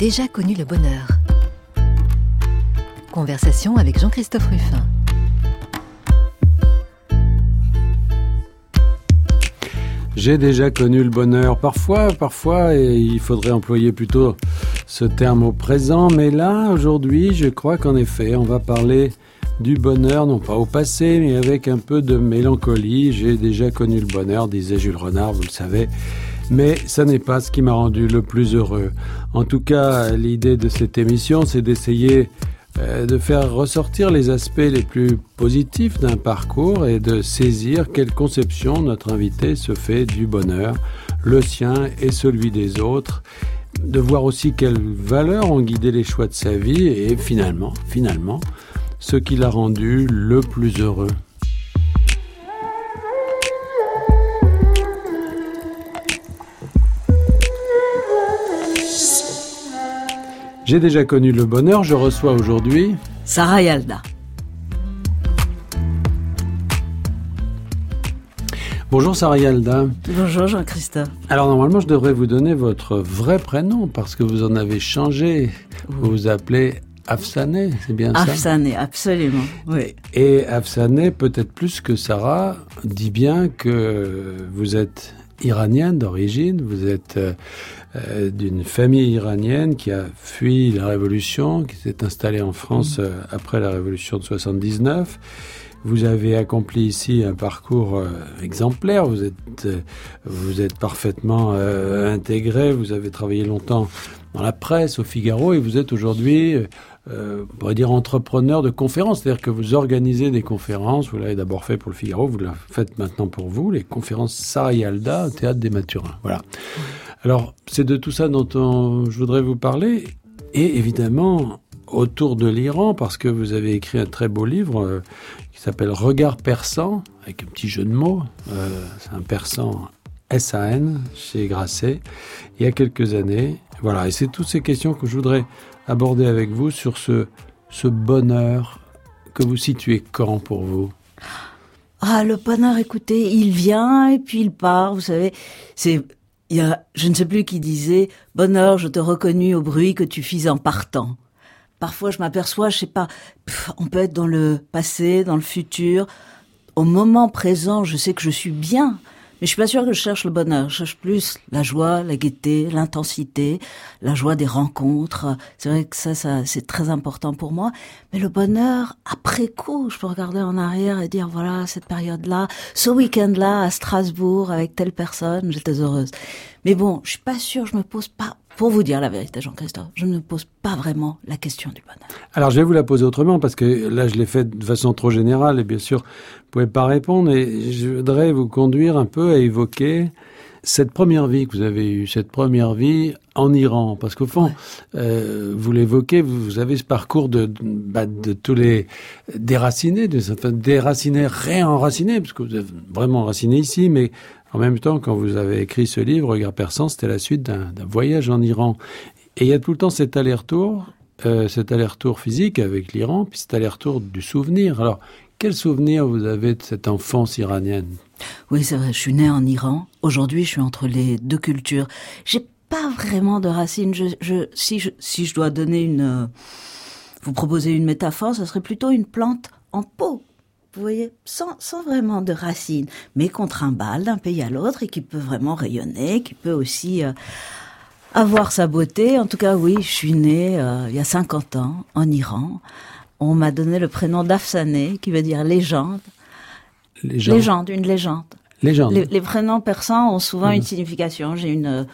déjà connu le bonheur. Conversation avec Jean-Christophe Ruffin. J'ai déjà connu le bonheur. Parfois, parfois, et il faudrait employer plutôt ce terme au présent, mais là, aujourd'hui, je crois qu'en effet, on va parler du bonheur, non pas au passé, mais avec un peu de mélancolie. J'ai déjà connu le bonheur, disait Jules Renard, vous le savez. Mais ça n'est pas ce qui m'a rendu le plus heureux. En tout cas, l'idée de cette émission, c'est d'essayer euh, de faire ressortir les aspects les plus positifs d'un parcours et de saisir quelle conception notre invité se fait du bonheur, le sien et celui des autres, de voir aussi quelles valeurs ont guidé les choix de sa vie et finalement, finalement, ce qui l'a rendu le plus heureux. J'ai déjà connu le bonheur, je reçois aujourd'hui Sarah Yalda. Bonjour Sarah Yalda. Bonjour Jean-Christophe. Alors normalement je devrais vous donner votre vrai prénom parce que vous en avez changé. Vous vous appelez Afsané, c'est bien ça? Afsané, absolument, oui. Et Afsané, peut-être plus que Sarah, dit bien que vous êtes iranienne d'origine, vous êtes euh, euh, d'une famille iranienne qui a fui la révolution, qui s'est installée en France mm. euh, après la révolution de 79. Vous avez accompli ici un parcours exemplaire. Vous êtes, vous êtes parfaitement intégré. Vous avez travaillé longtemps dans la presse, au Figaro, et vous êtes aujourd'hui euh, on pourrait dire entrepreneur de conférences, c'est-à-dire que vous organisez des conférences, vous l'avez d'abord fait pour le Figaro, vous la faites maintenant pour vous, les conférences Sarayalda au Théâtre des Mathurins. Voilà. Alors, c'est de tout ça dont je voudrais vous parler, et évidemment autour de l'Iran, parce que vous avez écrit un très beau livre euh, qui s'appelle Regard persan, avec un petit jeu de mots, euh, c'est un persan SAN chez Grasset, il y a quelques années. Voilà, et c'est toutes ces questions que je voudrais aborder avec vous sur ce, ce bonheur que vous situez quand pour vous? Ah, le bonheur, écoutez, il vient et puis il part, vous savez. C'est, il y a, je ne sais plus qui disait, bonheur, je te reconnus au bruit que tu fis en partant. Parfois, je m'aperçois, je sais pas, on peut être dans le passé, dans le futur. Au moment présent, je sais que je suis bien. Mais je suis pas sûre que je cherche le bonheur. Je cherche plus la joie, la gaieté, l'intensité, la joie des rencontres. C'est vrai que ça, ça c'est très important pour moi. Mais le bonheur, après coup, je peux regarder en arrière et dire, voilà, cette période-là, ce week-end-là, à Strasbourg, avec telle personne, j'étais heureuse. Mais bon, je suis pas sûre, je me pose pas pour vous dire la vérité, Jean-Christophe, je ne pose pas vraiment la question du bonheur. Alors, je vais vous la poser autrement, parce que là, je l'ai fait de façon trop générale, et bien sûr, vous pouvez pas répondre, et je voudrais vous conduire un peu à évoquer cette première vie que vous avez eue, cette première vie en Iran, parce qu'au fond, euh, vous l'évoquez, vous avez ce parcours de, bah, de tous les déracinés, de, enfin, déracinés, réenracinés, parce que vous êtes vraiment enraciné ici, mais en même temps, quand vous avez écrit ce livre, Regard persan, c'était la suite d'un voyage en Iran. Et il y a tout le temps cet aller-retour, euh, cet aller-retour physique avec l'Iran, puis cet aller-retour du souvenir. Alors, quel souvenir vous avez de cette enfance iranienne? Oui, c'est vrai, je suis née en Iran. Aujourd'hui, je suis entre les deux cultures. J'ai pas vraiment de racines. Je, si, je, dois donner une... Euh, vous proposer une métaphore, ce serait plutôt une plante en pot vous voyez, sans, sans vraiment de racines, mais contre un bal d'un pays à l'autre et qui peut vraiment rayonner, qui peut aussi euh, avoir sa beauté. En tout cas, oui, je suis née euh, il y a 50 ans en Iran. On m'a donné le prénom d'Afsané, qui veut dire légende. Légende, une légende. Légende. Les, prénoms persans ont souvent une signification. J'ai une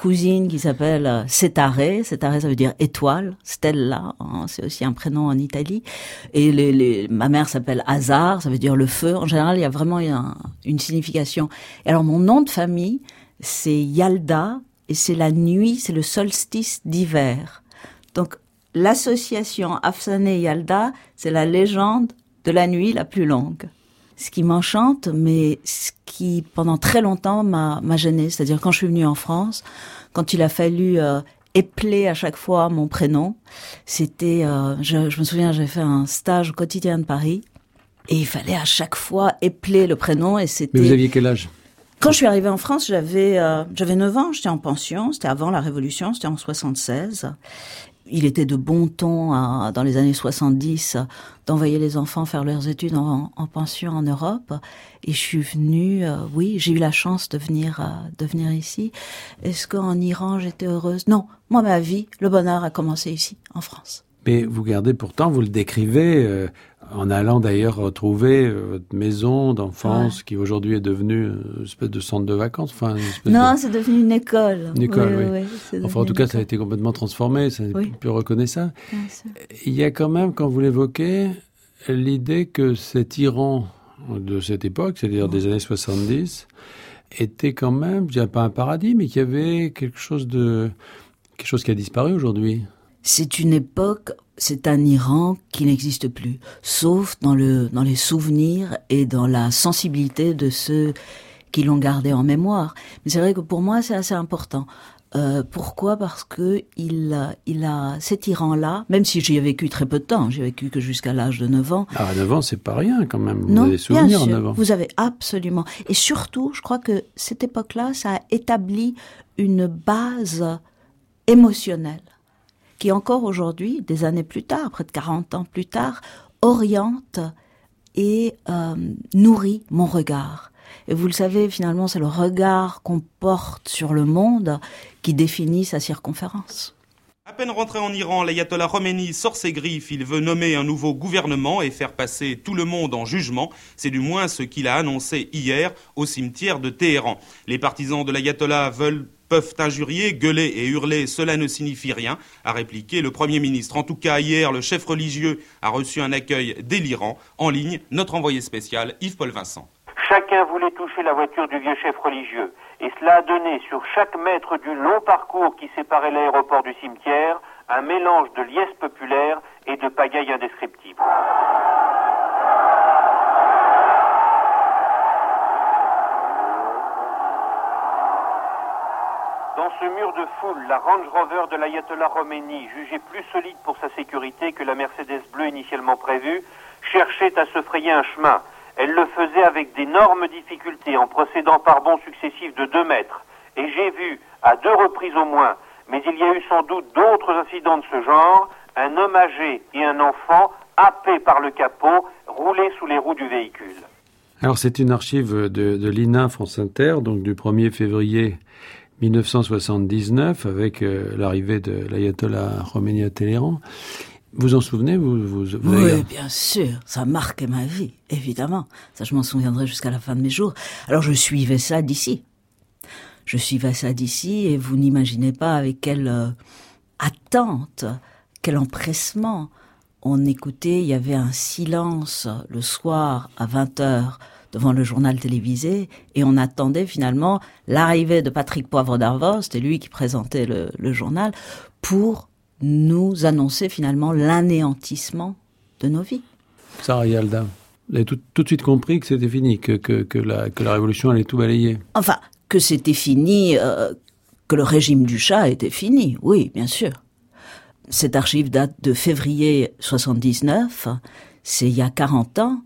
cousine qui s'appelle euh, Setare. Setare, ça veut dire étoile. Stella, hein, c'est aussi un prénom en Italie. Et les, les, ma mère s'appelle Hazar, ça veut dire le feu. En général, il y a vraiment une signification. Et alors, mon nom de famille, c'est Yalda, et c'est la nuit, c'est le solstice d'hiver. Donc, l'association Afsané-Yalda, c'est la légende de la nuit la plus longue ce qui m'enchante, mais ce qui pendant très longtemps m'a gêné. C'est-à-dire quand je suis venue en France, quand il a fallu euh, épeler à chaque fois mon prénom, c'était, euh, je, je, me souviens, j'avais fait un stage au quotidien de Paris, et il fallait à chaque fois épeler le prénom, et c'était. Mais vous aviez quel âge? Quand je suis arrivée en France, j'avais euh, j'avais 9 ans, j'étais en pension, c'était avant la Révolution, c'était en 76. Il était de bon ton dans les années 70 d'envoyer les enfants faire leurs études en, pension en Europe. Et je suis venue, euh, oui, j'ai eu la chance de venir, euh, de venir ici. Est-ce qu'en Iran j'étais heureuse? Non, moi ma vie, le bonheur a commencé ici, en France. Mais vous gardez pourtant, vous le décrivez, euh, en allant d'ailleurs retrouver euh, votre maison d'enfance qui aujourd'hui est devenue une espèce de centre de vacances. Enfin, non, c'est devenu une école. Une école, oui. enfin, en tout cas, ça a été complètement transformé, ça oui. plus reconnaissable. Il y a quand même, quand vous l'évoquez, l'idée que cet Iran de cette époque, c'est-à-dire des années 70, était quand même, je dirais pas un paradis, mais qu'il y avait quelque chose de quelque chose qui a disparu aujourd'hui. C'est une époque, c'est un Iran qui n'existe plus, sauf dans, le, dans les souvenirs et dans la sensibilité de ceux qui l'ont gardé en mémoire. Mais c'est vrai que pour moi, c'est assez important. Euh, pourquoi? Parce que il, il a cet Iran-là, même si j'y ai vécu très peu de temps, j'ai vécu que jusqu'à l'âge de 9 ans. Ah, 9 ans, c'est pas rien quand même. Vous avez des souvenirs bien sûr, 9 ans. Vous avez absolument. Et surtout, je crois que cette époque-là, ça a établi une base émotionnelle qui encore aujourd'hui, des années plus tard, près de 40 ans plus tard, oriente et euh, nourrit mon regard. Et vous le savez, finalement, c'est le regard qu'on porte sur le monde qui définit sa circonférence. À peine rentré en Iran, l'ayatollah Khomeini sort ses griffes. Il veut nommer un nouveau gouvernement et faire passer tout le monde en jugement. C'est du moins ce qu'il a annoncé hier au cimetière de Téhéran. Les partisans de l'ayatollah veulent peuvent injurier, gueuler et hurler, cela ne signifie rien, a répliqué le Premier ministre. En tout cas, hier, le chef religieux a reçu un accueil délirant. En ligne, notre envoyé spécial, Yves-Paul Vincent. Chacun voulait toucher la voiture du vieux chef religieux, et cela a donné sur chaque mètre du long parcours qui séparait l'aéroport du cimetière un mélange de liesse populaire et de pagaille indescriptible. Dans ce mur de foule, la Range Rover de l'Ayatollah Khomeini, jugée plus solide pour sa sécurité que la Mercedes bleue initialement prévue, cherchait à se frayer un chemin. Elle le faisait avec d'énormes difficultés en procédant par bonds successifs de deux mètres. Et j'ai vu, à deux reprises au moins, mais il y a eu sans doute d'autres incidents de ce genre, un homme âgé et un enfant happés par le capot, roulés sous les roues du véhicule. Alors c'est une archive de, de l'INA France Inter, donc du 1er février 1979 avec euh, l'arrivée de l'ayatollah Khomeini à Téhéran. Vous en souvenez vous, vous, Oui, bien sûr. Ça a marqué ma vie, évidemment. Ça, je m'en souviendrai jusqu'à la fin de mes jours. Alors, je suivais ça d'ici. Je suivais ça d'ici et vous n'imaginez pas avec quelle euh, attente, quel empressement on écoutait. Il y avait un silence le soir à 20 heures devant le journal télévisé et on attendait finalement l'arrivée de Patrick Poivre d'Arvor, c'était lui qui présentait le, journal, pour nous annoncer finalement l'anéantissement de nos vies. Sarah Yalda, vous avez tout, de suite compris que c'était fini, que, que, la, que la révolution allait tout balayer. Enfin, que c'était fini, euh, que le régime du chat était fini, oui, bien sûr. Cette archive date de février 79, c'est il y a 40 ans.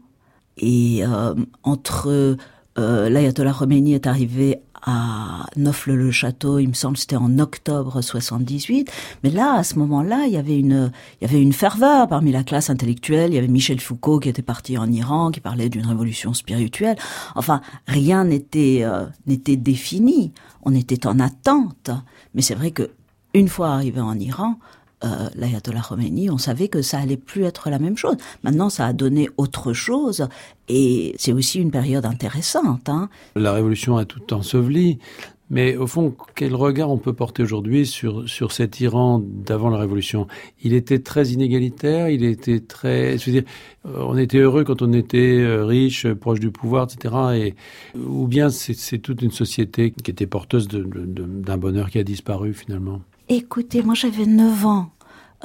Et euh, entre euh, l'ayatollah Khomeini est arrivé à Neufle-le-Château, il me semble c'était en octobre 78. Mais là, à ce moment-là, il y avait une, il y avait une ferveur parmi la classe intellectuelle. Il y avait Michel Foucault qui était parti en Iran, qui parlait d'une révolution spirituelle. Enfin, rien n'était euh, n'était défini. On était en attente. Mais c'est vrai que une fois arrivé en Iran, euh, l'ayatollah Khomeini, on savait que ça allait plus être la même chose. Maintenant, ça a donné autre chose, et c'est aussi une période intéressante. Hein. La révolution a tout enseveli. Mais au fond, quel regard on peut porter aujourd'hui sur, sur cet Iran d'avant la révolution? Il était très inégalitaire, il était très... Je veux dire, euh, on était heureux quand on était euh, riche, proche du pouvoir, etc. Et, ou bien c'est toute une société qui était porteuse d'un bonheur qui a disparu finalement Écoutez, moi j'avais 9 ans.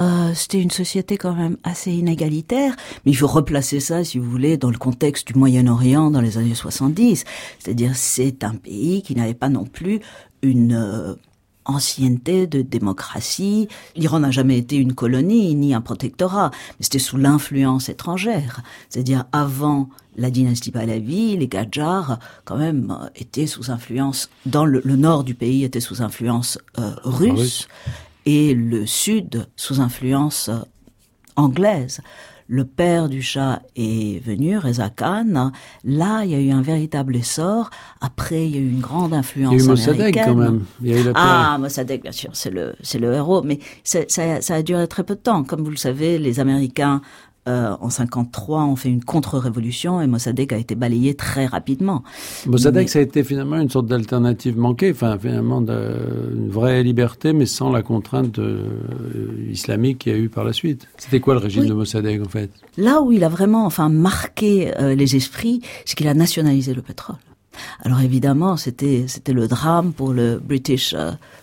Euh, c'était une société quand même assez inégalitaire, mais il faut replacer ça, si vous voulez, dans le contexte du Moyen-Orient dans les années 70. C'est-à-dire, c'est un pays qui n'avait pas non plus une, euh, ancienneté, de démocratie. L'Iran n'a jamais été une colonie ni un protectorat, mais c'était sous l'influence étrangère. C'est-à-dire avant la dynastie Pahlavi, les Gadjars, quand même, euh, étaient sous influence, dans le, nord du pays était sous influence euh, russe, et le sud sous influence euh, anglaise le père du chat est venu, Reza Khan. Là, il y a eu un véritable essor. Après, il y a eu une grande influence il y a eu Mossadegh quand même. Il y a eu ah, Mossadegh, bien sûr, c'est le, c'est le héros. Mais ça, ça a duré très peu de temps. Comme vous le savez, les Américains euh, en 53, on fait une contre-révolution et Mossadegh a été balayé très rapidement. Mossadegh, ça a été finalement une sorte d'alternative manquée, enfin finalement une vraie liberté, mais sans la contrainte euh, islamique qu'il y a eu par la suite. C'était quoi le régime de Mossadegh en fait? Là où il a vraiment, enfin, marqué euh, les esprits, c'est qu'il a nationalisé le pétrole. Alors évidemment, c'était c'était le drame pour le British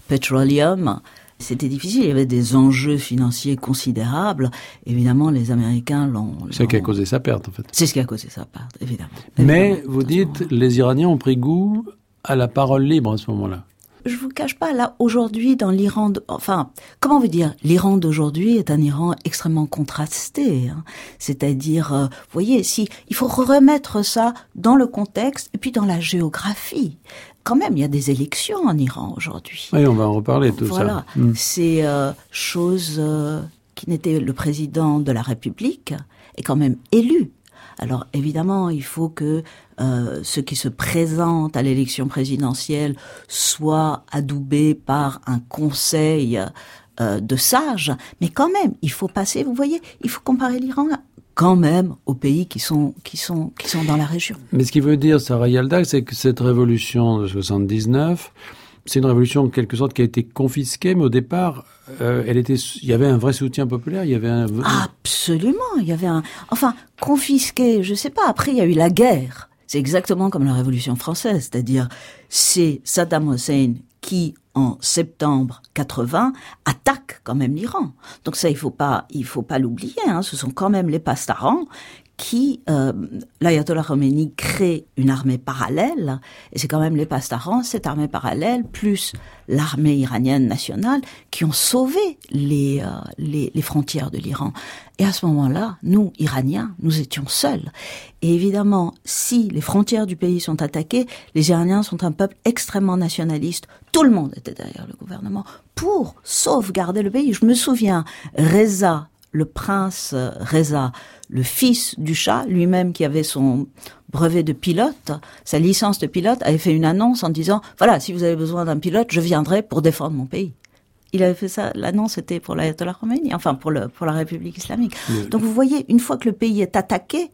Petroleum c'était difficile, il y avait des enjeux financiers considérables. Évidemment, les Américains l'ont... C'est ce qui a causé sa perte, en fait. C'est ce qui a causé sa perte, évidemment. Mais, vous dites, les Iraniens ont pris goût à la parole libre à ce moment-là. Je vous cache pas, là, aujourd'hui, dans l'Iran, enfin, comment vous dire, l'Iran d'aujourd'hui est un Iran extrêmement contrasté. Hein. C'est-à-dire, euh, vous voyez, si, il faut remettre ça dans le contexte et puis dans la géographie quand même, il y a des élections en Iran aujourd'hui. Oui, on va en reparler tout ça. Voilà, hmm. c'est euh, chose euh, qui n'était le président de la République est quand même élu. Alors évidemment, il faut que euh, ceux qui se présentent à l'élection présidentielle soient adoubés par un conseil euh, de sages, mais quand même, il faut passer. Vous voyez, il faut comparer l'Iran quand même aux pays qui sont, qui sont, qui sont dans la région. Mais ce qui veut dire, Sarah Yalda, c'est que cette révolution de 79, c'est une révolution en quelque sorte qui a été confisquée, mais au départ, euh, elle était, il y avait un vrai soutien populaire, il y avait un... Absolument, il y avait un... Enfin, confisqué, je sais pas, après il y a eu la guerre. C'est exactement comme la Révolution française, c'est-à-dire c'est Saddam Hussein qui en septembre 80 attaque quand même l'Iran. Donc ça, il faut pas, il faut pas l'oublier. Hein. Ce sont quand même les pastarans qui, euh, l'ayatollah Khomeini crée une armée parallèle, et c'est quand même les pastarans, cette armée parallèle, plus l'armée iranienne nationale, qui ont sauvé euh, les, les, frontières de l'Iran. Et à ce moment-là, nous, Iraniens, nous étions seuls. Et évidemment, si les frontières du pays sont attaquées, les Iraniens sont un peuple extrêmement nationaliste. Tout le monde était derrière le gouvernement pour sauvegarder le pays. Je me souviens, Reza, le prince Reza, le fils du chat, lui-même qui avait son brevet de pilote, sa licence de pilote, avait fait une annonce en disant, voilà, si vous avez besoin d'un pilote, je viendrai pour défendre mon pays. Il avait fait ça, l'annonce était pour l'ayatollah Khomeini, enfin pour, le, pour la République islamique. Donc vous voyez, une fois que le pays est attaqué,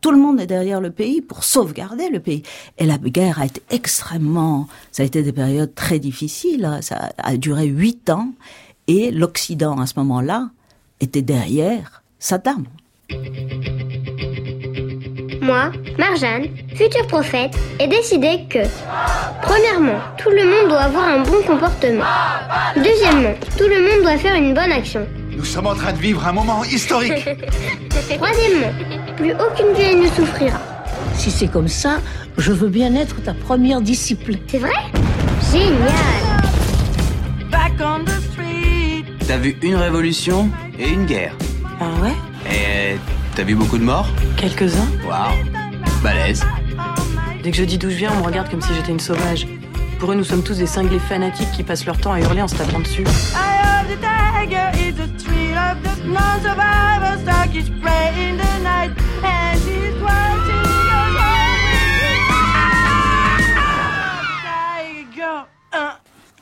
tout le monde est derrière le pays pour sauvegarder le pays. Et la guerre a été extrêmement, ça a été des périodes très difficiles, ça a duré huit ans, et l'Occident à ce moment-là était derrière Saddam. Moi, Marjane, futur prophète, ai décidé que, premièrement, tout le monde doit avoir un bon comportement. Deuxièmement, tout le monde doit faire une bonne action. Nous sommes en train de vivre un moment historique. Troisièmement, plus aucune vieille ne souffrira. Si c'est comme ça, je veux bien être ta première disciple. C'est vrai? Génial T'as vu une révolution et une guerre. Ah ouais? Et t'as vu beaucoup de morts? Quelques-uns. Waouh, balèze. Dès que je dis d'où je viens, on me regarde comme si j'étais une sauvage. Pour eux, nous sommes tous des cinglés fanatiques qui passent leur temps à hurler en se tapant dessus.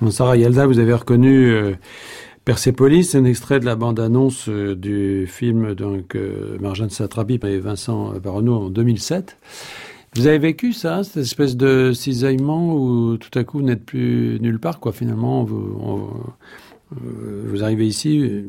Bon, Sarah Yalda, vous avez reconnu euh, Persepolis, un extrait de la bande-annonce euh, du film donc euh, Marjane Satrapi et Vincent Baronneau en 2007. Vous avez vécu ça, cette espèce de cisaillement où tout à coup vous n'êtes plus nulle part, quoi. Finalement, vous, euh, arrivez ici,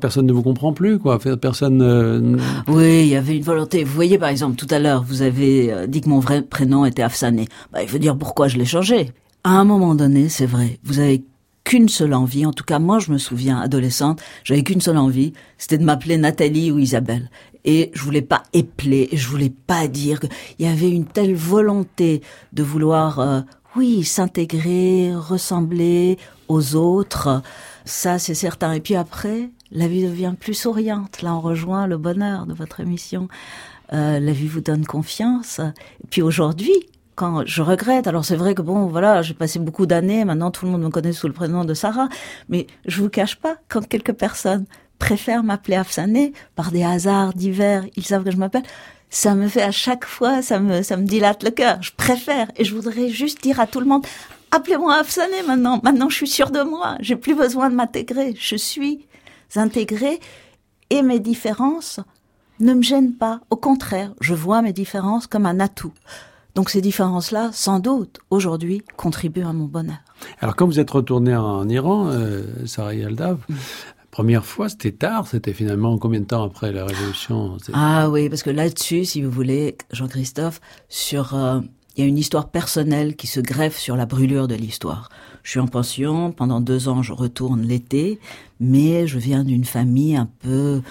personne ne vous comprend plus, quoi. Personne. Oui, il y avait une volonté. Vous voyez, par exemple, tout à l'heure, vous avez dit que mon vrai prénom était Afsané. Bah, il faut dire pourquoi je l'ai changé. À un moment donné, c'est vrai, vous avez qu'une seule envie. En tout cas, moi, je me souviens, adolescente, j'avais qu'une seule envie, c'était de m'appeler Nathalie ou Isabelle. Et je voulais pas épeler, je voulais pas dire qu'il y avait une telle volonté de vouloir, euh, Oui, s'intégrer, ressembler aux autres, ça c'est certain. Et puis après, la vie devient plus souriante. Là, on rejoint le bonheur de votre émission. Euh, la vie vous donne confiance. Et puis aujourd'hui, quand je regrette, alors c'est vrai que bon, voilà, j'ai passé beaucoup d'années, maintenant tout le monde me connaît sous le prénom de Sarah, mais je vous cache pas, quand quelques personnes préfèrent m'appeler Afsané, par des hasards divers, ils savent que je m'appelle, ça me fait à chaque fois, ça me, ça me dilate le cœur. Je préfère, et je voudrais juste dire à tout le monde, appelez-moi Afsané maintenant. Maintenant, je suis sûre de moi. J'ai plus besoin de m'intégrer. Je suis intégrée et mes différences ne me gênent pas. Au contraire, je vois mes différences comme un atout. Donc ces différences-là, sans doute, aujourd'hui, contribuent à mon bonheur. Alors quand vous êtes retourné en Iran, euh, Sarah Yaldav, mm. première fois, c'était tard, c'était finalement combien de temps après la Révolution Ah oui, parce que là-dessus, si vous voulez, Jean-Christophe, sur... Euh, il y a une histoire personnelle qui se greffe sur la brûlure de l'histoire. Je suis en pension, pendant deux ans je retourne l'été, mais je viens d'une famille un peu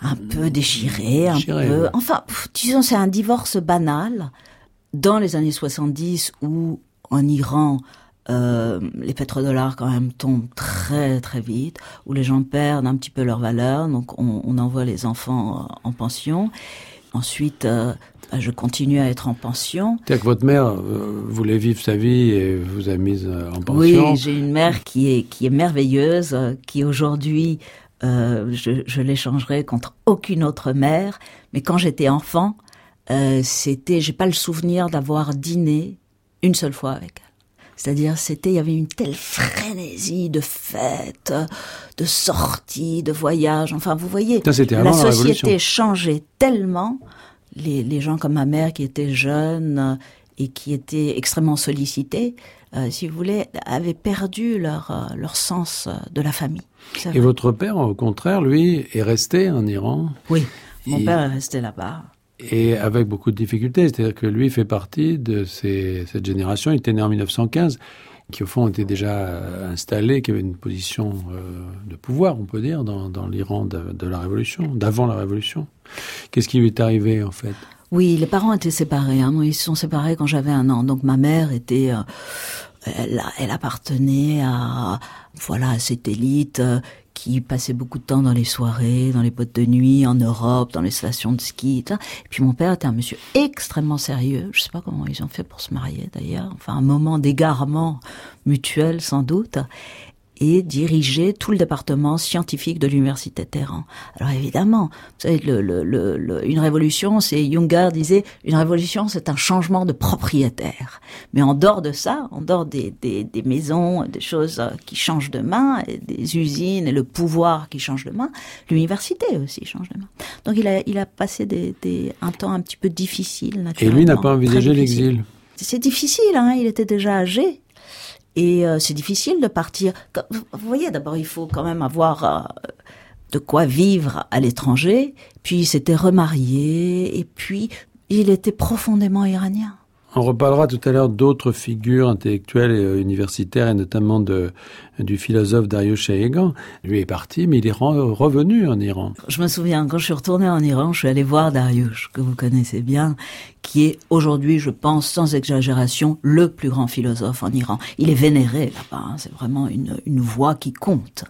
un peu déchirée, un peu... Enfin, disons, c'est un divorce banal dans les années 70 où en Iran, euh, les pétrodollars quand même tombent très très vite, où les gens perdent un petit peu leur valeur, donc on, on envoie les enfants en pension. Ensuite, euh, bah, je continue à être en pension. C'est-à-dire que votre mère euh, voulait vivre sa vie et vous a mise euh, en pension. Oui, j'ai une mère qui est qui est merveilleuse, qui aujourd'hui euh, je, je l'échangerai contre aucune autre mère. Mais quand j'étais enfant, euh, c'était, j'ai pas le souvenir d'avoir dîné une seule fois avec elle. C'est-à-dire, c'était, il y avait une telle frénésie de fêtes, de sorties, de voyages. Enfin, vous voyez, la, la société changeait tellement. Les, les gens comme ma mère qui étaient jeunes et qui étaient extrêmement sollicités, euh, si vous voulez, avaient perdu leur, euh, leur sens de la famille. Et votre père, au contraire, lui, est resté en Iran Oui, mon père est resté là-bas. Et avec beaucoup de difficultés, c'est-à-dire que lui fait partie de ces, cette génération, il était né en 1915, qui au fond était déjà installé, qui avait une position euh, de pouvoir, on peut dire, dans, dans l'Iran de, de, la Révolution, d'avant la Révolution. Qu'est-ce qui lui est arrivé en fait? Oui, les parents étaient séparés. Hein. Ils se sont séparés quand j'avais un an. Donc ma mère était... Euh, elle, elle, appartenait à voilà à cette élite euh, qui passait beaucoup de temps dans les soirées, dans les boîtes de nuit, en Europe, dans les stations de ski. Et, et puis mon père était un monsieur extrêmement sérieux. Je sais pas comment ils ont fait pour se marier d'ailleurs. Enfin un moment d'égarement mutuel sans doute et dirigeait tout le département scientifique de l'université de Téhéran. Alors évidemment, vous savez, le, le, le, une révolution, c'est Junger disait, une révolution, c'est un changement de propriétaire. Mais en dehors de ça, en dehors des, des, des maisons, des choses qui changent de main, et des usines et le pouvoir qui change de main, l'université aussi change de main. Donc il a, il a passé des, des, un temps un petit peu difficile. Et lui n'a pas envisagé l'exil. C'est difficile, hein, il était déjà âgé. Et euh, c'est difficile de partir. Vous voyez, d'abord, il faut quand même avoir euh, de quoi vivre à l'étranger. Puis il s'était remarié. Et puis, il était profondément iranien. On reparlera tout à l'heure d'autres figures intellectuelles et euh, universitaires, et notamment de, du philosophe Dario Shayegan. Lui est parti, mais il est revenu en Iran. Je me souviens, quand je suis retourné en Iran, je suis allé voir Dariush, que vous connaissez bien, qui est aujourd'hui, je pense, sans exagération, le plus grand philosophe en Iran. Il est vénéré là-bas, hein, c'est vraiment une, une voix qui compte.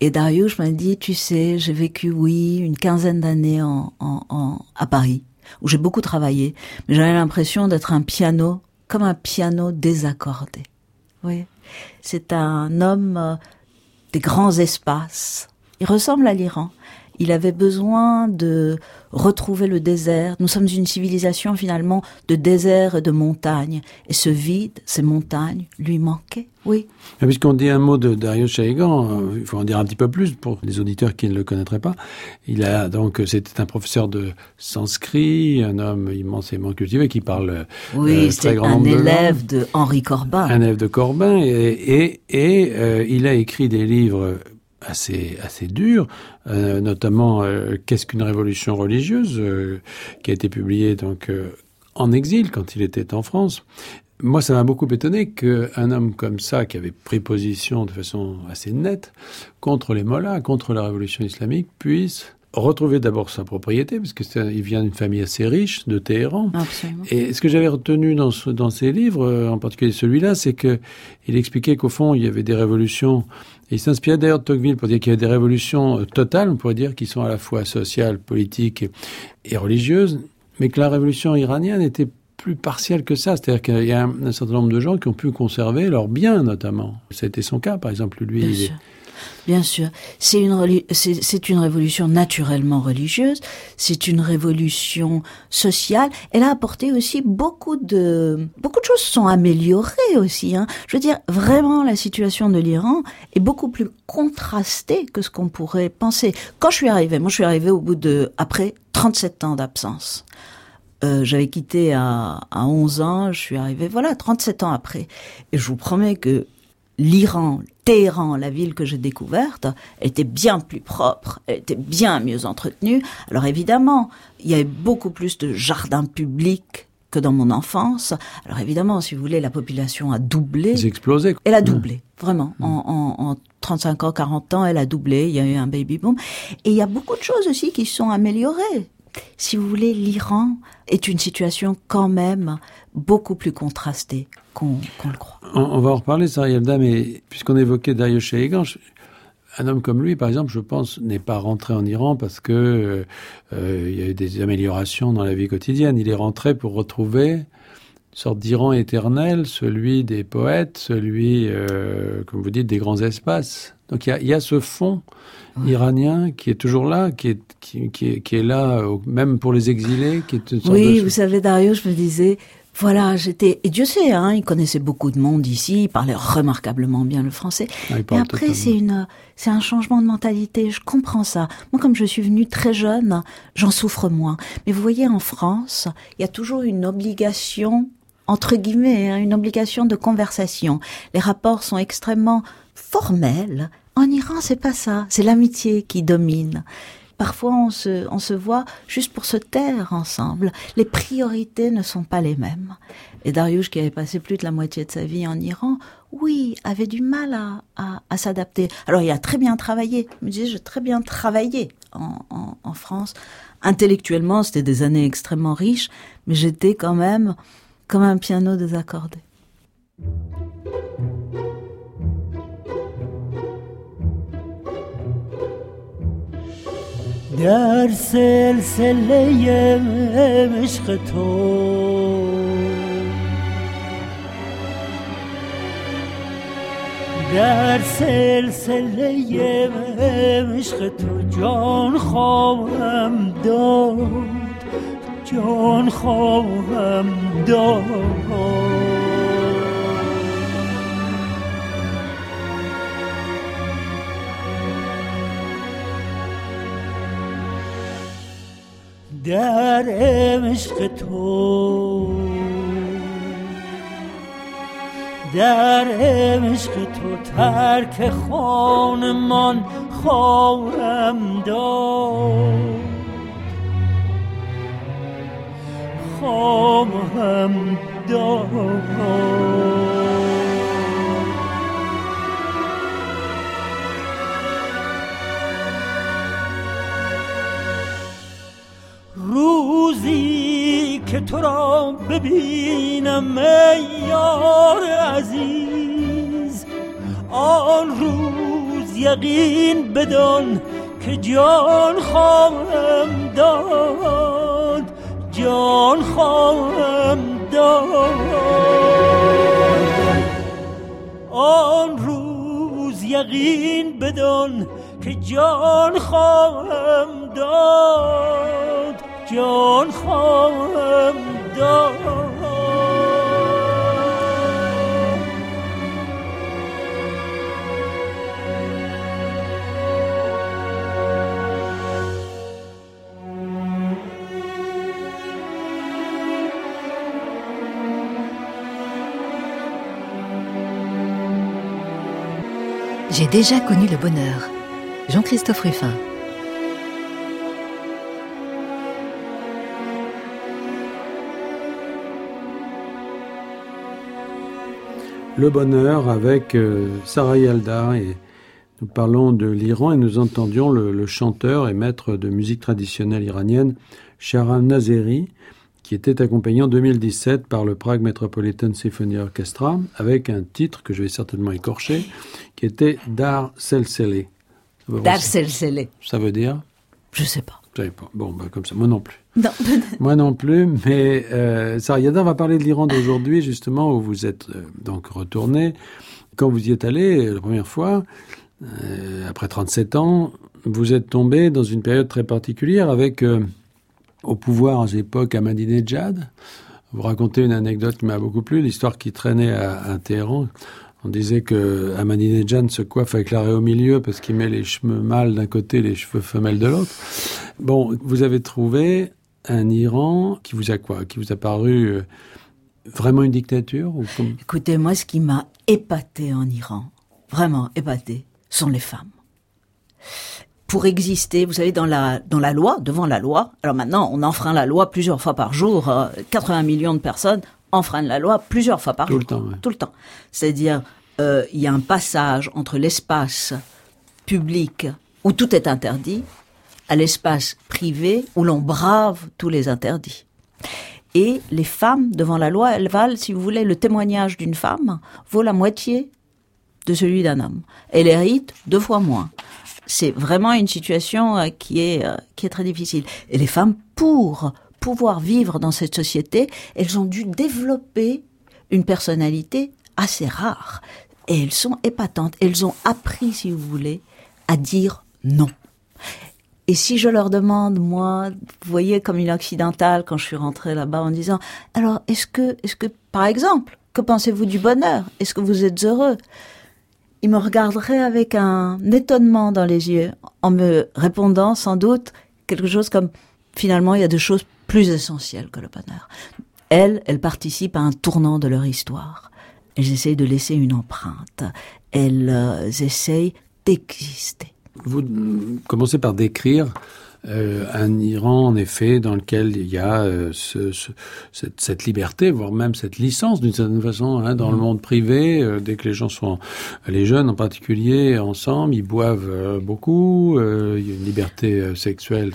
Et Dariush m'a dit, tu sais, j'ai vécu, oui, une quinzaine d'années en, en, en, à Paris où j'ai beaucoup travaillé, mais j'avais l'impression d'être un piano, comme un piano désaccordé. Oui, c'est un homme euh, des grands espaces. Il ressemble à l'Iran. Il avait besoin de retrouver le désert. Nous sommes une civilisation finalement de désert et de montagnes. Et ce vide, ces montagnes, lui manquaient. Oui. Puisqu'on dit un mot de Dario Chaigan, euh, il faut en dire un petit peu plus pour les auditeurs qui ne le connaîtraient pas. Il a donc c'était un professeur de sanskrit, un homme immensément cultivé qui parle oui, euh, grand nombre de un élève de Henri Corbin. Un élève de Corbin et et, et euh, il a écrit des livres assez assez dur, euh, notamment euh, qu'est-ce qu'une révolution religieuse, euh, qui a été publié donc en exil quand il était en France. Moi, ça m'a beaucoup étonné qu'un homme comme ça, qui avait pris position de façon assez nette contre les mollahs, contre la révolution islamique, puisse retrouver d'abord sa propriété, parce qu'il vient d'une famille assez riche de Téhéran. Absolument. Et ce que j'avais retenu dans, ce, dans ses livres, euh, en particulier celui-là, c'est que il expliquait qu'au fond, il y avait des révolutions. Et il s'inspirait d'ailleurs de Tocqueville pour dire qu'il y a des révolutions euh, totales, on pourrait dire, qui sont à la fois sociales, politiques et, religieuses, mais que la révolution iranienne était plus partielle que ça. C'est-à-dire qu'il y a un, un, certain nombre de gens qui ont pu conserver leurs biens, notamment. C'était son cas, par exemple, lui. Bien il sûr. Bien sûr, c'est une c'est une révolution naturellement religieuse, c'est une révolution sociale. Elle a apporté aussi beaucoup de beaucoup de choses sont améliorées aussi. Hein. Je veux dire, vraiment, la situation de l'Iran est beaucoup plus contrastée que ce qu'on pourrait penser. Quand je suis arrivée, moi, je suis arrivée au bout de après 37 ans d'absence. Euh, j'avais quitté à, à 11 ans, je suis arrivée, voilà, 37 ans après. Et je vous promets que l'Iran, Téhéran, la ville que j'ai découverte, était bien plus propre, était bien mieux entretenue. Alors évidemment, il y avait beaucoup plus de jardins publics que dans mon enfance. Alors évidemment, si vous voulez, la population a doublé. Ils explosaient. Elle a doublé, vraiment. Mmh. En, en, en 35 ans, 40 ans, elle a doublé. Il y a eu un baby boom. Et il y a beaucoup de choses aussi qui sont améliorées. Si vous voulez, l'Iran est une situation quand même beaucoup plus contrastée qu'on qu le croit. On, va en reparler, Sarah mais puisqu'on évoquait Dario Shayegan, un homme comme lui, par exemple, je pense, n'est pas rentré en Iran parce que euh, il y a eu des améliorations dans la vie quotidienne. Il est rentré pour retrouver une sorte d'Iran éternel, celui des poètes, celui, euh, comme vous dites, des grands espaces. Donc il y a, il y a ce fond ouais. iranien qui est toujours là, qui est, qui, qui est, qui est là, même pour les exilés. Qui est oui, de... vous savez, Dario, je me disais, voilà, j'étais et Dieu sait, hein, il connaissait beaucoup de monde ici, il parlait remarquablement bien le français. Ah, et après, c'est une, c'est un changement de mentalité. Je comprends ça. Moi, comme je suis venue très jeune, j'en souffre moins. Mais vous voyez, en France, il y a toujours une obligation entre guillemets, hein, une obligation de conversation. Les rapports sont extrêmement formels. En Iran, c'est pas ça. C'est l'amitié qui domine. Parfois, on se, voit juste pour se taire ensemble. Les priorités ne sont pas les mêmes. Et Darius, qui avait passé plus de la moitié de sa vie en Iran, oui, avait du mal à, s'adapter. Alors, il a très bien travaillé. Je me disais, j'ai très bien travaillé en France. Intellectuellement, c'était des années extrêmement riches, mais j'étais quand même comme un piano désaccordé. در سلسله عشق تو. در سلسله عشق تو جان خواهم داد جان خواهم داد. در عشق تو. در عشق تو ترک خانمان خواهم داد. خواهم داد. روزی که تو را ببینم ای یار عزیز. آن روز یقین بدان که جان خواهم داد جان خواهم داد. آن روز یقین بدان که جان خواهم داد. جان خواهم داد J'ai déjà connu le bonheur. Jean-Christophe Ruffin. Le bonheur avec euh, Sarah Yalda et Nous parlons de l'Iran et nous entendions le, le, chanteur et maître de musique traditionnelle iranienne Sharan Nazeri, qui était accompagné en 2017 par le Prague Metropolitan Symphony Orchestra avec un titre que je vais certainement écorcher, qui était Dar Selsele. Dar Selsele. Ça veut dire? Je sais pas. Je sais pas. Bon, bah, comme ça, moi non plus. Non. moi non plus, mais euh, Yada va parler de l'Iran d'aujourd'hui, justement, où vous êtes euh, donc retourné. Quand vous y êtes allé la première fois, euh, après 37 ans, vous êtes tombé dans une période très particulière avec euh, au pouvoir à cette époque Ahmadinejad. Vous racontez une anecdote qui m'a beaucoup plu, l'histoire qui traînait à, à, Téhéran. On disait que Ahmadinejad se coiffe avec l'arrêt au milieu parce qu'il met les cheveux mâles d'un côté et les cheveux femelles de l'autre. Bon, vous avez trouvé un Iran qui vous a quoi Qui vous a paru euh, vraiment une dictature ou comme... Écoutez, moi, ce qui m'a épaté en Iran, vraiment épaté, sont les femmes pour exister, vous savez, dans la, dans la loi, devant la loi, alors maintenant, on enfreint la loi plusieurs fois par jour, euh, 80 millions de personnes enfreignent la loi plusieurs fois par Tout jour. le temps, ouais. Tout le temps. C'est-à-dire, euh, il y a un passage entre l'espace public où tout est interdit à l'espace privé où l'on brave tous les interdits. Et les femmes, devant la loi, elles valent, si vous voulez, le témoignage d'une femme vaut la moitié de celui d'un homme. Elle hérite deux fois moins c'est vraiment une situation euh, qui est euh, qui est très difficile. Et les femmes, pour pouvoir vivre dans cette société, elles ont dû développer une personnalité assez rare. Et elles sont épatantes. Elles ont appris, si vous voulez, à dire non. Et si je leur demande, moi, vous voyez, comme une occidentale, quand je suis rentrée là-bas en disant, alors, est-ce que, est-ce que, par exemple, que pensez-vous du bonheur? Est-ce que vous êtes heureux? Il me regarderait avec un étonnement dans les yeux, en me répondant sans doute quelque chose comme finalement il y a des choses plus essentielles que le bonheur. Elles, elles participent à un tournant de leur histoire. Elles essayent de laisser une empreinte. Elles euh, essayent d'exister. Vous commencez par décrire euh, un Iran, en effet, dans lequel il y a euh, ce, ce, cette, cette, liberté, voire même cette licence, d'une certaine façon, hein, dans mmh. le monde privé. Euh, dès que les gens sont, les jeunes en particulier, ensemble, ils boivent beaucoup. il y a une liberté sexuelle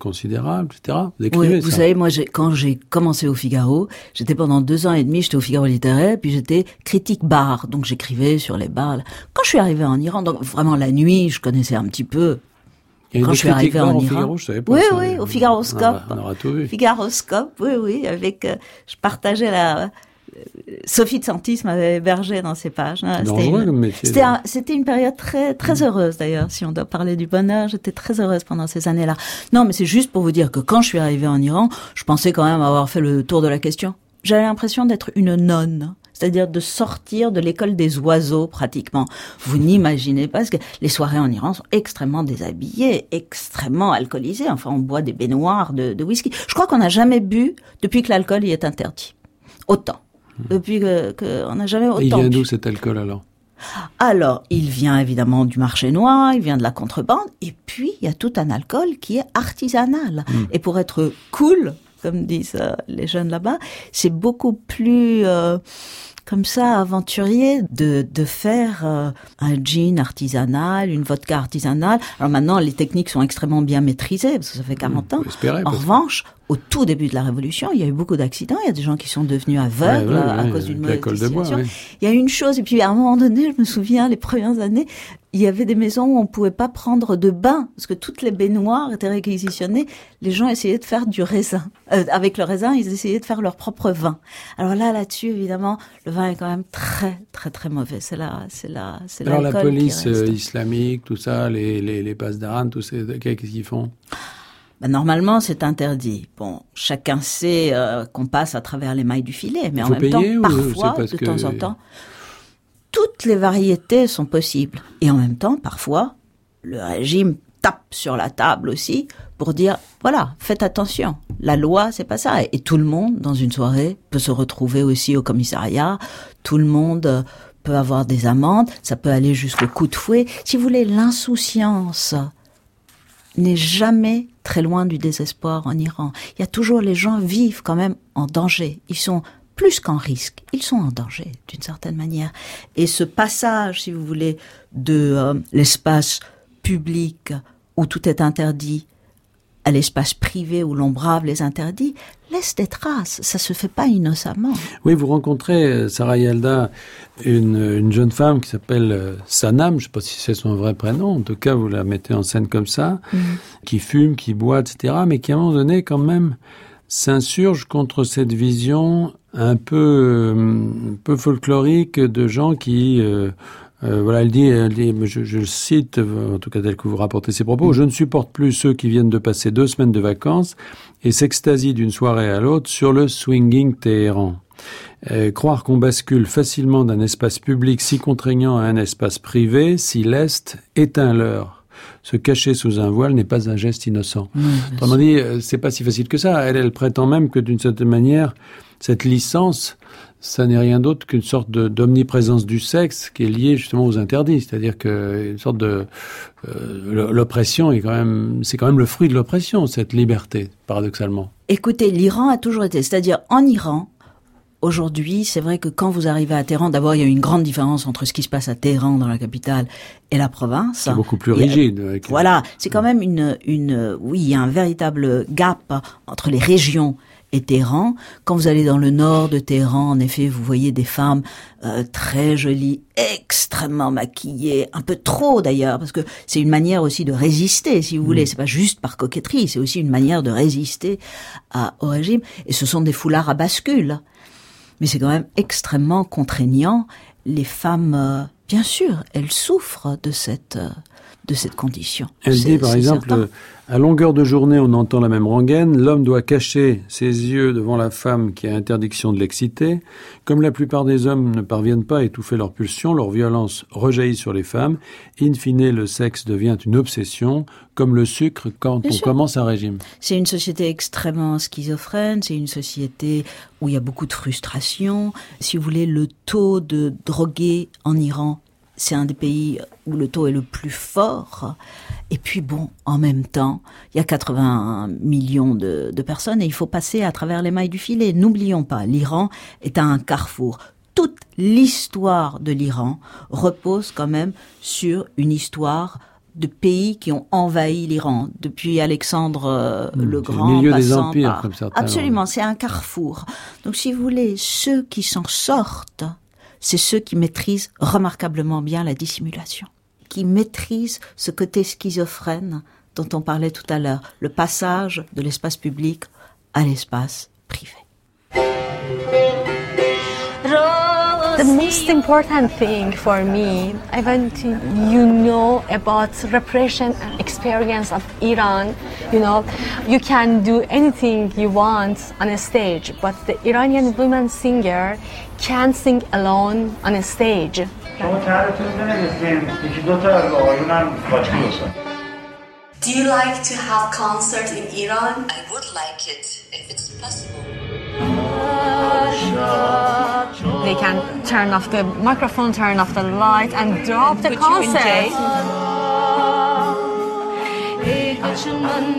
considérable, etc. Vous, oui, vous savez, moi, quand j'ai commencé au Figaro, j'étais pendant deux ans et demi, j'étais au Figaro littéraire, puis j'étais critique bar, donc j'écrivais sur les bars. Quand je suis arrivée en Iran, donc vraiment la nuit, je connaissais un petit peu quand je suis arrivée en Iran. Figaro, je savais pas oui, ça. oui, au Figaroscope. On aura tout vu. Figaroscope, oui, oui, avec, euh, je partageais la, Sophie de Santis m'avait hébergé dans ses pages. Hein. C'était un, c'était une période très, très heureuse d'ailleurs. Si on doit parler du bonheur, j'étais très heureuse pendant ces années-là. Non, mais c'est juste pour vous dire que quand je suis arrivée en Iran, je pensais quand même avoir fait le tour de la question. J'avais l'impression d'être une nonne c'est-à-dire de sortir de l'école des oiseaux pratiquement. Vous n'imaginez pas, parce que les soirées en Iran sont extrêmement déshabillées, extrêmement alcoolisées. Enfin, on boit des baignoires de, de whisky. Je crois qu'on n'a jamais bu depuis que l'alcool y est interdit. Autant. Depuis que, que n'a jamais autant. Et il vient d'où cet alcool alors? Alors, il vient évidemment du marché noir, il vient de la contrebande, et puis il y a tout un alcool qui est artisanal. Hmm. Mmh. Et pour être cool, comme disent euh, les jeunes là-bas, c'est beaucoup plus euh, comme ça aventurier de, de faire euh, un gin artisanal, une vodka artisanale. Alors maintenant, les techniques sont extrêmement bien maîtrisées parce que ça fait 40 ans. Espérer, en revanche, au tout début de la Révolution, il y a eu beaucoup d'accidents. Il y a des gens qui sont devenus aveugles ouais, ouais, à ouais, cause d'une mauvaise de bois, distillation. Il y a une chose, et puis à un moment donné, je me souviens, les premières années, il y avait des maisons où on pouvait pas prendre de bain parce que toutes les baignoires étaient réquisitionnées. Les gens essayaient de faire du raisin. Euh, avec le raisin, ils essayaient de faire leur propre vin. Alors là, là-dessus, évidemment, le vin est quand même très, très, très mauvais. C'est là, c'est là, c'est Alors la police euh, islamique, tout ça, les, les, les passes d'Aran, tout ça, qu'est-ce qu'ils font? Ben, normalement, c'est interdit. Bon, chacun sait euh, qu'on passe à travers les mailles du filet, mais en même temps, ou parfois, de que- temps en temps, toutes les variétés sont possibles. Et en même temps, parfois, le régime tape sur la table aussi pour dire voilà, faites attention. La loi, c'est pas ça. Et tout le monde, dans une soirée, peut se retrouver aussi au commissariat. Tout le monde euh, peut avoir des amendes. Ça peut aller jusqu'au coup de fouet. Si vous voulez, l'insouciance n'est jamais très loin du désespoir en Iran. Il y a toujours les gens vivent quand même en danger. Ils sont plus qu'en risque, ils sont en danger d'une certaine manière. Et ce passage, si vous voulez, de euh, l'espace public où tout est interdit à l'espace privé où l'on brave les interdits, laisse des traces. Ça se fait pas innocemment. Oui, vous rencontrez, euh, Sarah Yalda, une, une jeune femme qui s'appelle euh, Sanam, je ne sais pas si c'est son vrai prénom, en tout cas vous la mettez en scène comme ça, Mm. qui fume, qui boit, etc., mais qui à un moment donné quand même s'insurge contre cette vision un peu, euh, un peu folklorique de gens qui... euh, euh, voilà, elle dit, elle dit je, je cite, euh, en tout cas tel que vous rapportez ses propos, je ne supporte plus ceux qui viennent de passer deux semaines de vacances et s'extasient d'une soirée à l'autre sur le swinging Téhéran. Euh, croire qu'on bascule facilement d'un espace public si contraignant à un espace privé, si leste, est un leurre. Se cacher sous un voile n'est pas un geste innocent. Autrement dit, euh, c'est pas si facile que ça. Elle, elle prétend même que d'une certaine manière, cette licence, ça n'est rien d'autre qu'une sorte d'omniprésence du sexe qui est liée justement aux interdits. C'est-à-dire que une sorte de euh, l'oppression est quand même, c'est quand même le fruit de l'oppression, cette liberté, paradoxalement. Écoutez, l'Iran a toujours été, c'est-à-dire en Iran, aujourd'hui, c'est vrai que quand vous arrivez à Téhéran, d'abord, il y a une grande différence entre ce qui se passe à Téhéran, dans la capitale, et la province. C'est beaucoup plus rigide. avec- Voilà, c'est quand même une, une, oui, il y a un véritable gap entre les régions et Téhéran. Quand vous allez dans le nord de Téhéran, en effet, vous voyez des femmes euh, très jolies, extrêmement maquillées, un peu trop d'ailleurs, parce que c'est une manière aussi de résister, si vous voulez. C'est pas juste par coquetterie, c'est aussi une manière de résister à, au régime. Et ce sont des foulards à bascule. Mais c'est quand même extrêmement contraignant. Les femmes, euh, bien sûr, elles souffrent de cette euh, de cette condition. Elle dit par exemple, certain. à longueur de journée, on entend la même rengaine. L'homme doit cacher ses yeux devant la femme qui a interdiction de l'exciter. Comme la plupart des hommes ne parviennent pas à étouffer leur pulsion, leur violence rejaillit sur les femmes. In fine, le sexe devient une obsession, comme le sucre quand Bien on sûr. commence un régime. C'est une société extrêmement schizophrène, c'est une société où il y a beaucoup de frustration. Si vous voulez, le taux de drogués en Iran, c'est un des pays où le taux est le plus fort. Et puis bon, en même temps, il y a 80 millions de, de personnes et il faut passer à travers les mailles du filet. N'oublions pas, l'Iran est à un carrefour. Toute l'histoire de l'Iran repose quand même sur une histoire de pays qui ont envahi l'Iran depuis Alexandre euh, le c'est le Grand. milieu des empires, par- comme certains Absolument, c'est un carrefour. Donc, si vous voulez, ceux qui s'en sortent, c'est ceux qui maîtrisent remarquablement bien la dissimulation, qui maîtrisent ce côté schizophrène dont on parlait tout à l'heure, le passage de l'espace public à l'espace privé. the most important thing for me, I want you know about repression and experience of Iran. You know, you can do anything you want on a stage, but the Iranian woman singer can't sing alone on a stage. Do you like to have concert in Iran? I would like it if it's possible. They can turn off the microphone, turn off the light, and drop the Put you in concert. jail.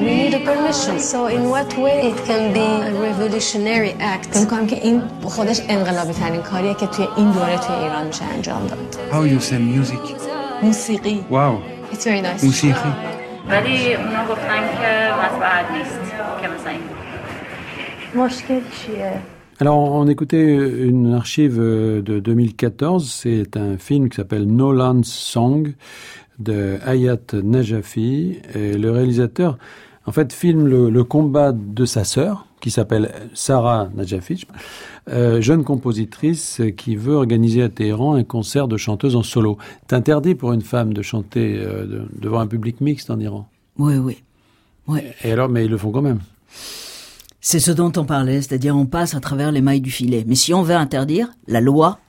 We need a permission. So in what way? It can be a revolutionary act. فکر می‌کنم که این خودش انقلابی ترین کاریه که توی این دوره توی ایران میشه انجام داد. How you say music? موسیقی. Wow. It's very nice. موسیقی. ولی اونا گفتن که مسبعد نیست که مثلا این مشکل چیه؟ Alors, on écoutait une archive euh, de 2014. C'est un film qui s'appelle No Land's Song de Hayat Najafi. Et le réalisateur, en fait, filme le, le combat de sa sœur, qui s'appelle Sarah Najafi, euh, jeune compositrice qui veut organiser à Téhéran un concert de chanteuse en solo. C'est interdit pour une femme de chanter euh, de- devant un public mixte en Iran. Oui, oui. oui. Et alors, mais ils le font quand même. C'est ce dont on parlait, c'est-à-dire on passe à travers les mailles du filet. Mais si on veut interdire, la loi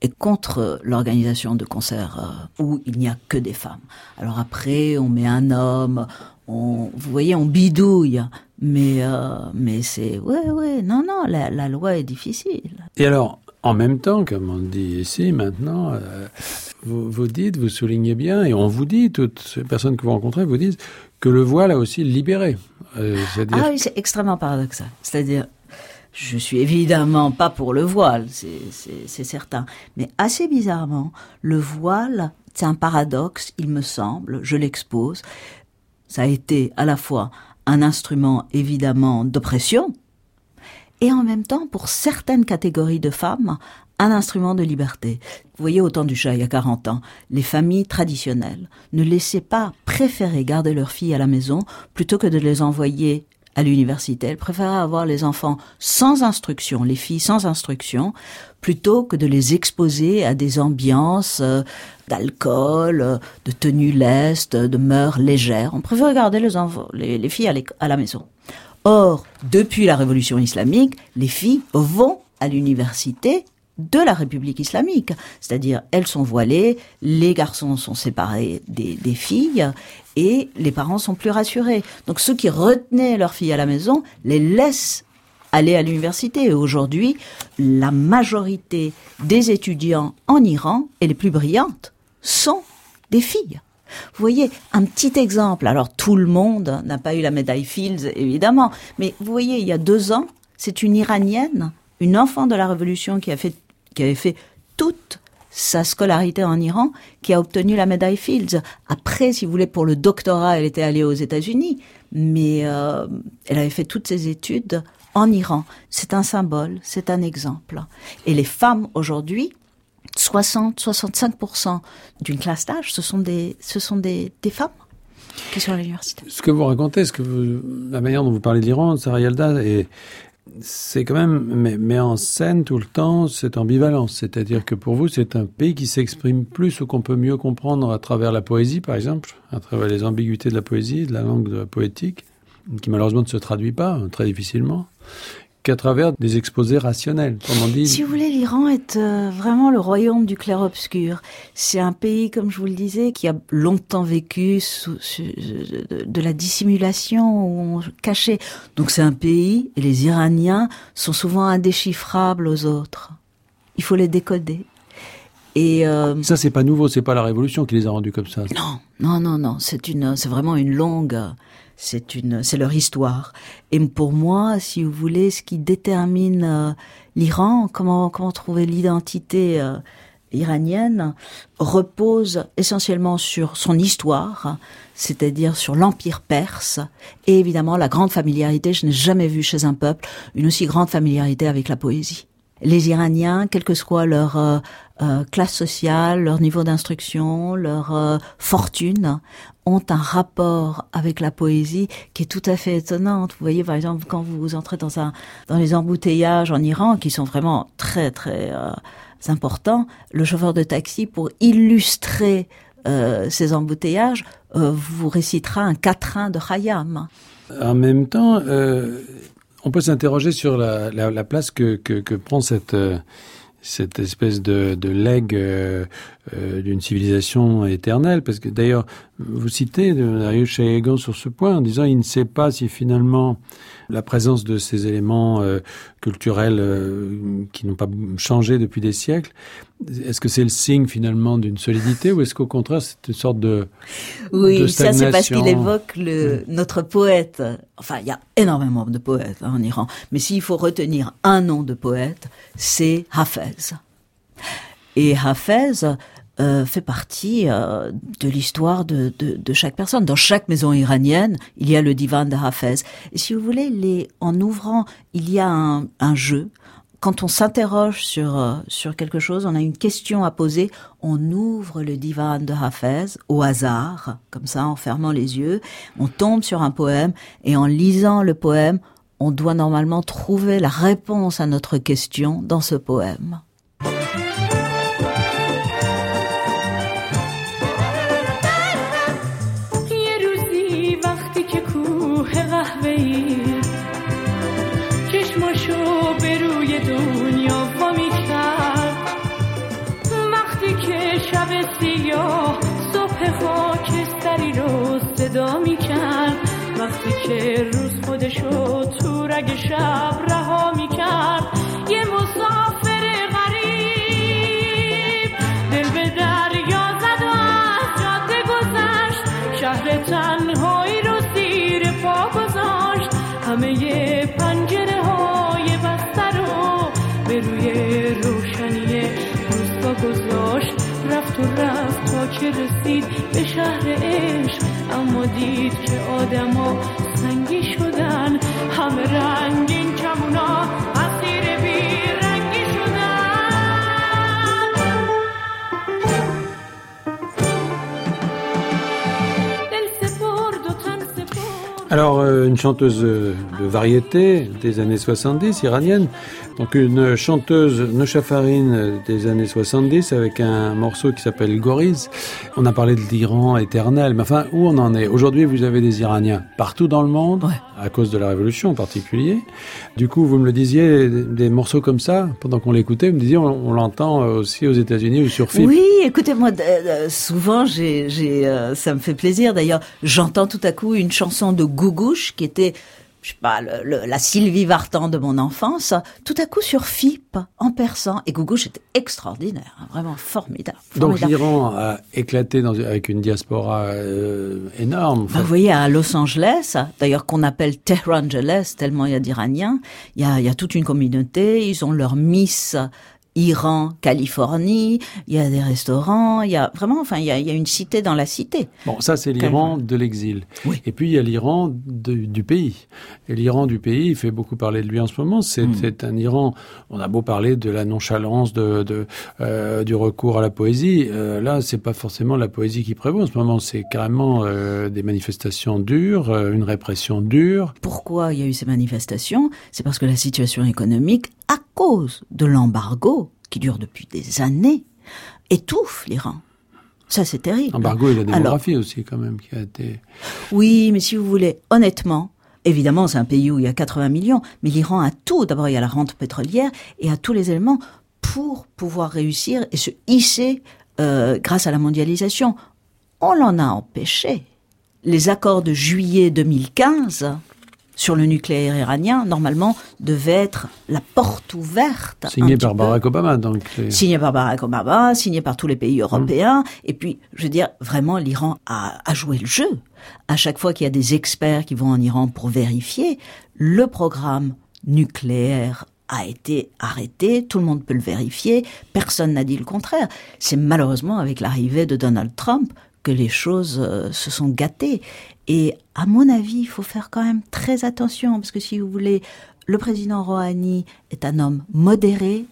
est contre l'organisation de concerts euh, où il n'y a que des femmes. Alors après, on met un homme, vous voyez, on bidouille, mais euh, mais c'est ouais ouais non non la, la loi est difficile. Et alors, en même temps, comme on dit ici maintenant, euh, vous, vous dites, vous soulignez bien, et on vous dit, toutes ces personnes que vous rencontrez vous disent que le voile a aussi libéré. Euh, Ah oui, c'est extrêmement paradoxal. C'est-à-dire, Je suis évidemment pas pour le voile, c'est certain. Mais assez bizarrement, le voile, c'est un paradoxe, il me semble, je l'expose. Ça a été à la fois un instrument évidemment d'oppression, et en même temps, pour certaines catégories de femmes, un instrument de liberté. Vous voyez, au temps du chat, il y a 40 ans, les familles traditionnelles ne laissaient pas préférer garder leurs filles à la maison plutôt que de les envoyer à l'université. Elles préféraient avoir les enfants sans instruction, les filles sans instruction, plutôt que de les exposer à des ambiances euh, d'alcool, euh, de tenues lestes, de mœurs légères. On préfère garder les, filles à la maison. Or, depuis la révolution islamique, les filles vont à l'université de la République islamique. C'est-à-dire, elles sont voilées, les garçons sont séparés des, filles et les parents sont plus rassurés. Donc ceux qui retenaient leurs filles à la maison les laissent aller à l'université. Et aujourd'hui, la majorité des étudiants en Iran, et les plus brillantes, sont des filles. Vous voyez, un petit exemple. Alors, tout le monde n'a pas eu la médaille Fields, évidemment. Mais vous voyez, il y a deux ans, c'est une Iranienne, une enfant de la Révolution qui a fait qui avait fait toute sa scolarité en Iran, qui a obtenu la médaille Fields. Après, si vous voulez, pour le doctorat, elle était allée aux États-Unis, mais euh, elle avait fait toutes ses études en Iran. C'est un symbole, c'est un exemple. Et les femmes aujourd'hui, 60-65% d'une classe d'âge, ce sont des, ce sont des, femmes qui sont à l'université. Ce que vous racontez, ce que la manière dont vous parlez de l'Iran, Sarah Yalda, est c'est quand même met, en scène tout le temps cette ambivalence. C'est-à-dire que pour vous, c'est un pays qui s'exprime plus ou qu'on peut mieux comprendre à travers la poésie, par exemple, à travers les ambiguïtés de la poésie, de la langue de la poétique, qui malheureusement ne se traduit pas très difficilement, qu'à travers des exposés rationnels. on dit. Si vous voulez, l'Iran est euh, vraiment le royaume du clair-obscur. C'est un pays, comme je vous le disais, qui a longtemps vécu sous, de, la dissimulation où on cachait. Donc c'est un pays, et les Iraniens sont souvent indéchiffrables aux autres. Il faut les décoder. Et euh, ça, c'est pas nouveau, c'est pas la révolution qui les a rendus comme ça. Non, non, non, non. C'est une, c'est vraiment une longue c'est une, c'est leur histoire. Et pour moi, si vous voulez, ce qui détermine euh, l'Iran, comment comment trouver l'identité euh, iranienne, repose essentiellement sur son histoire, c'est-à-dire sur l'empire perse et évidemment la grande familiarité. Je n'ai jamais vu chez un peuple une aussi grande familiarité avec la poésie. Les Iraniens, quelle que soit leur euh, classe sociale, leur niveau d'instruction, leur fortune, ont un rapport avec la poésie qui est tout à fait étonnante. Vous voyez, par exemple, quand vous entrez dans un dans les embouteillages en Iran, qui sont vraiment très très euh, importants, le chauffeur de taxi, pour illustrer euh, ces embouteillages, euh, vous récitera un quatrain de Khayyam. En même temps, on peut s'interroger sur la, la, la place que, que, que prend cette cette espèce de, de legs euh, euh, d'une civilisation éternelle, parce que d'ailleurs, vous citez Darius Shayegan sur ce point en disant il ne sait pas si finalement la présence de ces éléments euh, culturels euh, qui n'ont pas changé depuis des siècles, est-ce que c'est le signe finalement d'une solidité ou est-ce qu'au contraire c'est une sorte de oui ça c'est parce qu'il évoque le notre poète. Enfin il y a énormément de poètes hein, en Iran, mais s'il faut retenir un nom de poète, c'est Hafez. Et Hafez, euh, fait partie euh, de l'histoire de, de, de, chaque personne. Dans chaque maison iranienne, il y a le divan de Hafez. Et si vous voulez, les, en ouvrant, il y a un, un jeu. Quand on s'interroge sur euh, sur quelque chose, on a une question à poser, on ouvre le divan de Hafez au hasard, comme ça, en fermant les yeux, on tombe sur un poème et en lisant le poème, on doit normalement trouver la réponse à notre question dans ce poème. که روز خودشو تو رگ شب رها می‌کرد. یه مسافر غریب دل به دریا زد و از جاده گذشت. شهر تنهایی رو زیر پا گذاشت. همه پنجره های بسته رو به روی روشنی روز گذاشت. رفت و رفت تا که رسید به شهر عشق. اما دید که آدما Alors, euh, une chanteuse de variété des années 70, iranienne, donc une chanteuse Nochafarine des années 70 avec un morceau qui s'appelle Goriz. On a parlé de l'Iran éternel, mais enfin, où on en est? Aujourd'hui, vous avez des Iraniens partout dans le monde, à cause de la révolution en particulier. Du coup, vous me le disiez, des morceaux comme ça, pendant qu'on l'écoutait, vous me disiez, on, l'entend aussi aux États-Unis ou sur film. Oui, écoutez, moi, souvent, j'ai, euh, ça me fait plaisir. D'ailleurs, j'entends tout à coup une chanson de Gougouche qui était je sais pas, la Sylvie Vartan de mon enfance, tout à coup sur FIP, en persan. Et Gougouche était extraordinaire, hein, vraiment formidable, Donc l'Iran a éclaté dans, avec une diaspora euh, énorme. Bah, vous voyez, à Los Angeles, d'ailleurs qu'on appelle Tehrangeles, tellement il y a d'Iraniens, il y a, il y a toute une communauté, ils ont leur Miss Iran, Californie, il y a des restaurants, il y a vraiment, enfin, il y a, il y a une cité dans la cité. Bon, ça c'est l'Iran de l'exil. Oui. Et puis il y a l'Iran du pays. Et l'Iran du pays, il fait beaucoup parler de lui en ce moment. C'est hmm. un Iran. On a beau parler de la nonchalance, de, de euh, du recours à la poésie. Euh, là, c'est pas forcément la poésie qui prévaut en ce moment. C'est carrément euh, des manifestations dures, euh, une répression dure. Pourquoi il y a eu ces manifestations? C'est parce que la situation économique, à cause de l'embargo qui dure depuis des années, étouffe l'Iran. Ça, c'est terrible. Embargo et la démographie aussi, quand même, qui a été... Oui, mais si vous voulez, honnêtement, évidemment, c'est un pays où il y a 80 millions, mais l'Iran a tout. D'abord, il y a la rente pétrolière et a tous les éléments pour pouvoir réussir et se hisser euh, grâce à la mondialisation. On l'en a empêché. Les accords de juillet 2015 sur le nucléaire iranien, normalement, devait être la porte ouverte. Signé par Barack Obama, donc. Signé par Barack Obama, signé par tous les pays européens. Mmh. Et puis, je veux dire, vraiment, l'Iran a, a joué le jeu. À chaque fois qu'il y a des experts qui vont en Iran pour vérifier, le programme nucléaire a été arrêté, tout le monde peut le vérifier, personne n'a dit le contraire. C'est malheureusement avec l'arrivée de Donald Trump que les choses euh, se sont gâtées. Et à mon avis, il faut faire quand même très attention, parce que si vous voulez, le président Rouhani est un homme modéré.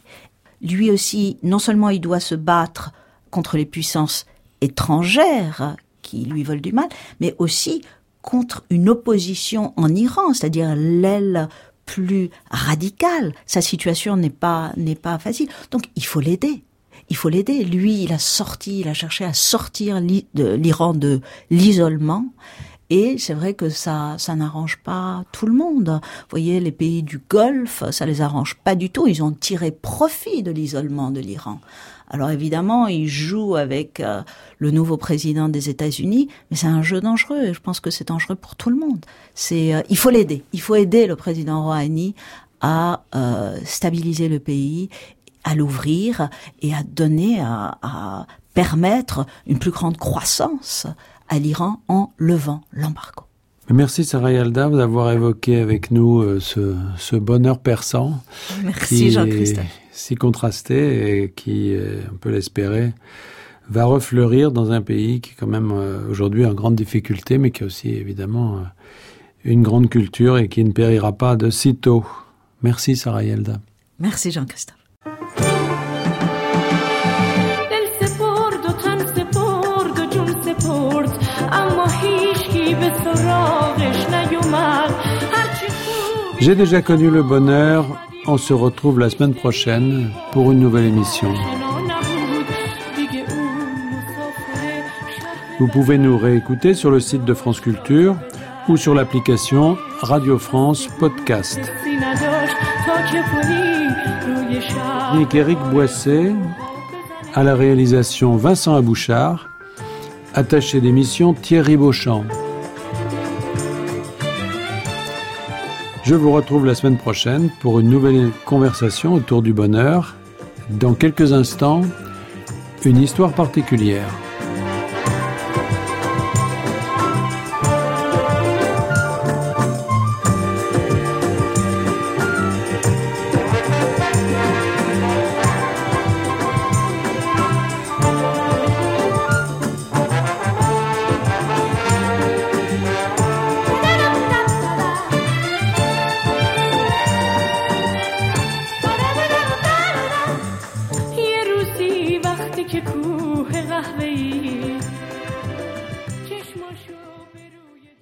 Lui aussi, non seulement il doit se battre contre les puissances étrangères qui lui veulent du mal, mais aussi contre une opposition en Iran, c'est-à-dire l'aile plus radicale. Sa situation n'est pas n'est pas facile. Donc il faut l'aider. Il faut l'aider. Lui, il a sorti, il a cherché à sortir l'Iran de l'isolement et c'est vrai que ça, ça n'arrange pas tout le monde. Vous voyez, les pays du Golfe, ça les arrange pas du tout. Ils ont tiré profit de l'isolement de l'Iran. Alors évidemment, ils jouent avec euh, le nouveau président des États-Unis, mais c'est un jeu dangereux. Je pense que c'est dangereux pour tout le monde. Euh, il faut l'aider. Il faut aider le président Rouhani à euh, stabiliser le pays, à l'ouvrir et à donner, à, à permettre une plus grande croissance à l'Iran en levant l'embargo. Merci Sarah Yalda d'avoir évoqué avec nous euh, ce, ce bonheur persan. Merci Jean-Christophe. Si contrasté et qui, euh, on peut l'espérer, va refleurir dans un pays qui est quand même euh, aujourd'hui en grande difficulté, mais qui a aussi évidemment une grande culture et qui ne périra pas de sitôt. Merci Sarah Yalda. Merci Jean-Christophe. J'ai déjà connu le bonheur. On se retrouve la semaine prochaine pour une nouvelle émission. Vous pouvez nous réécouter sur le site de France Culture ou sur l'application Radio France Podcast. Nick Eric Boisset, à la réalisation Vincent Abouchard, attaché d'émission Thierry Beauchamp. Je vous retrouve la semaine prochaine pour une nouvelle conversation autour du bonheur. Dans quelques instants, une histoire particulière.